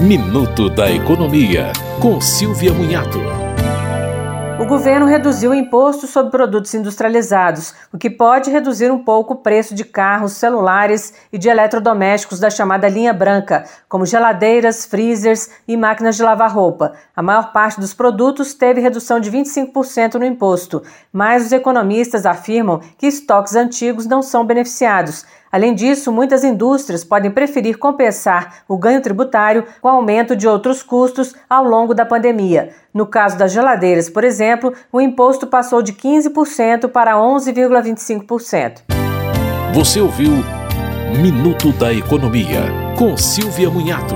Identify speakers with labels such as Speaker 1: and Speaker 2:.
Speaker 1: Minuto da Economia, com Silvia Munhato.
Speaker 2: O governo reduziu o imposto sobre produtos industrializados, o que pode reduzir um pouco o preço de carros, celulares e de eletrodomésticos da chamada linha branca, como geladeiras, freezers e máquinas de lavar roupa. A maior parte dos produtos teve redução de 25% no imposto, mas os economistas afirmam que estoques antigos não são beneficiados. Além disso, muitas indústrias podem preferir compensar o ganho tributário com aumento de outros custos ao longo da pandemia. No caso das geladeiras, por exemplo, o imposto passou de 15% para 11,25%.
Speaker 1: Você ouviu Minuto da Economia, com Silvia Munhato.